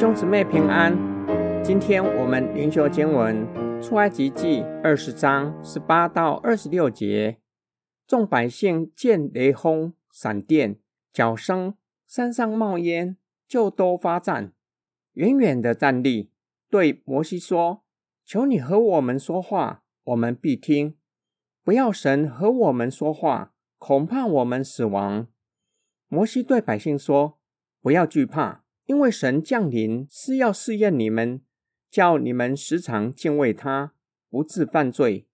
兄姊妹平安，今天我们灵修经文出埃及记二十章十八到二十六节。众百姓见雷轰、闪电、角声，山上冒烟，就都发战，远远的站立，对摩西说：“求你和我们说话，我们必听；不要神和我们说话，恐怕我们死亡。”摩西对百姓说：“不要惧怕。”因为神降临是要试验你们，叫你们时常敬畏他，不致犯罪。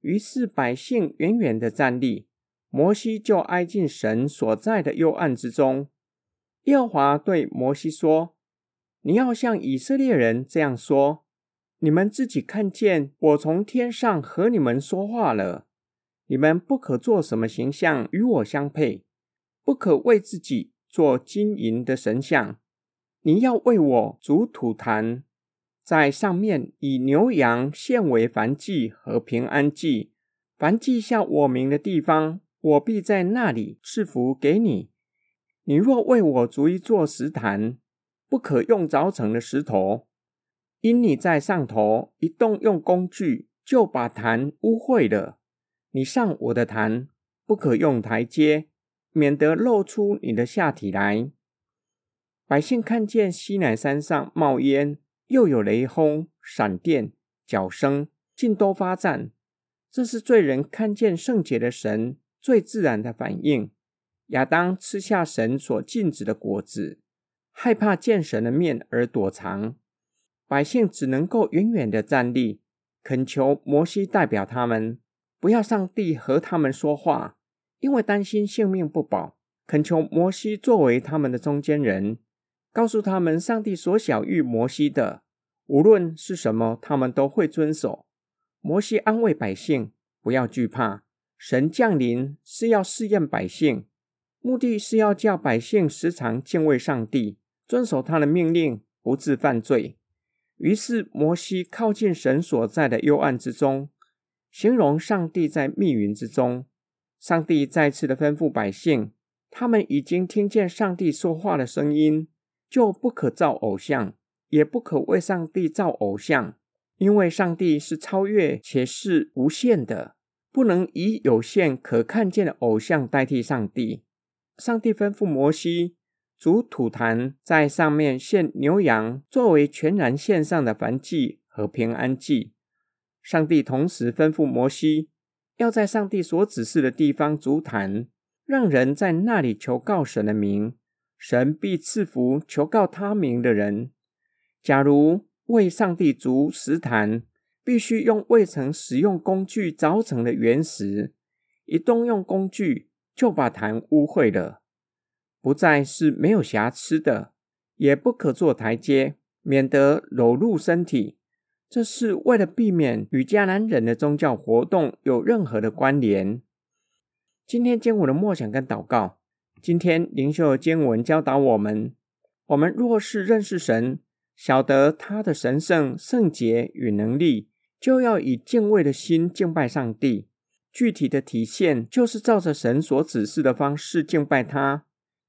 于是百姓远远的站立，摩西就挨近神所在的幽暗之中。耶和华对摩西说：“你要向以色列人这样说：你们自己看见我从天上和你们说话了。你们不可做什么形象与我相配，不可为自己做金银的神像。”你要为我筑土坛，在上面以牛羊献为燔祭和平安祭。凡记下我名的地方，我必在那里赐福给你。你若为我筑一座石坛，不可用凿成的石头，因你在上头一动用工具，就把坛污秽了。你上我的坛，不可用台阶，免得露出你的下体来。百姓看见西乃山上冒烟，又有雷轰、闪电、角声，尽都发战。这是罪人看见圣洁的神最自然的反应。亚当吃下神所禁止的果子，害怕见神的面而躲藏。百姓只能够远远的站立，恳求摩西代表他们，不要上帝和他们说话，因为担心性命不保。恳求摩西作为他们的中间人。告诉他们，上帝所晓諭摩西的，无论是什么，他们都会遵守。摩西安慰百姓，不要惧怕。神降临是要试验百姓，目的是要叫百姓时常敬畏上帝，遵守他的命令，不致犯罪。于是摩西靠近神所在的幽暗之中，形容上帝在密云之中。上帝再次的吩咐百姓，他们已经听见上帝说话的声音。就不可造偶像，也不可为上帝造偶像，因为上帝是超越且是无限的，不能以有限可看见的偶像代替上帝。上帝吩咐摩西筑土坛，在上面献牛羊，作为全然献上的燔祭和平安祭。上帝同时吩咐摩西，要在上帝所指示的地方足坛，让人在那里求告神的名。神必赐福求告他名的人。假如为上帝筑石坛，必须用未曾使用工具凿成的原石，一动用工具就把坛污秽了，不再是没有瑕疵的，也不可做台阶，免得裸露身体。这是为了避免与迦南人的宗教活动有任何的关联。今天经文的默想跟祷告。今天灵修的经文教导我们：我们若是认识神，晓得他的神圣、圣洁与能力，就要以敬畏的心敬拜上帝。具体的体现就是照着神所指示的方式敬拜他，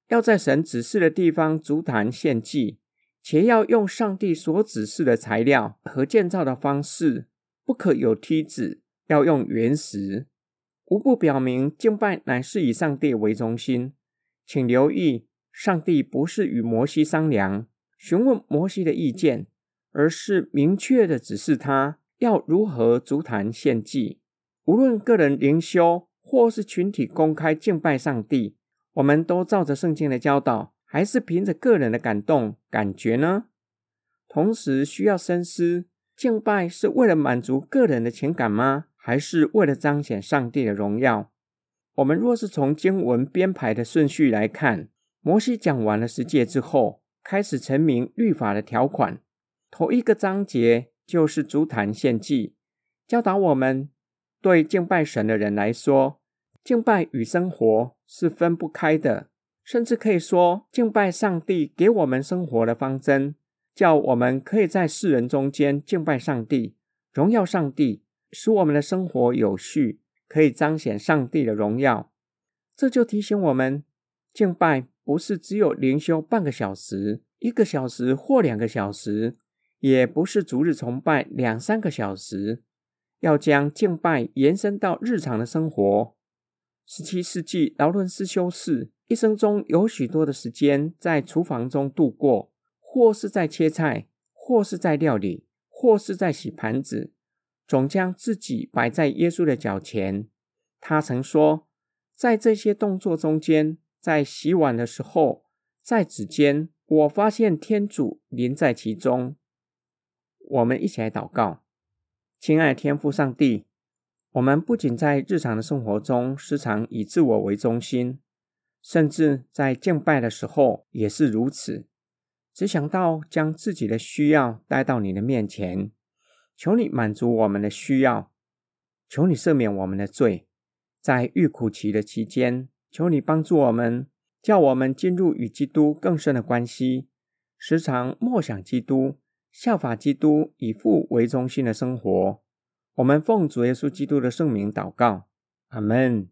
要在神指示的地方筑坛献祭，且要用上帝所指示的材料和建造的方式，不可有梯子，要用原石。无不表明敬拜乃是以上帝为中心。请留意，上帝不是与摩西商量、询问摩西的意见，而是明确的指示他要如何足坛献祭。无论个人灵修或是群体公开敬拜上帝，我们都照着圣经的教导，还是凭着个人的感动感觉呢？同时需要深思：敬拜是为了满足个人的情感吗？还是为了彰显上帝的荣耀？我们若是从经文编排的顺序来看，摩西讲完了十诫之后，开始陈明律法的条款。头一个章节就是足坛献祭，教导我们对敬拜神的人来说，敬拜与生活是分不开的，甚至可以说，敬拜上帝给我们生活的方针，叫我们可以在世人中间敬拜上帝，荣耀上帝，使我们的生活有序。可以彰显上帝的荣耀，这就提醒我们，敬拜不是只有灵修半个小时、一个小时或两个小时，也不是逐日崇拜两三个小时，要将敬拜延伸到日常的生活。十七世纪劳伦斯修士一生中有许多的时间在厨房中度过，或是在切菜，或是在料理，或是在洗盘子，总将自己摆在耶稣的脚前。他曾说，在这些动作中间，在洗碗的时候，在指尖，我发现天主临在其中。我们一起来祷告，亲爱的天父上帝。我们不仅在日常的生活中时常以自我为中心，甚至在敬拜的时候也是如此，只想到将自己的需要带到你的面前，求你满足我们的需要，求你赦免我们的罪。在遇苦期的期间，求你帮助我们，叫我们进入与基督更深的关系，时常默想基督，效法基督，以父为中心的生活。我们奉主耶稣基督的圣名祷告，阿门。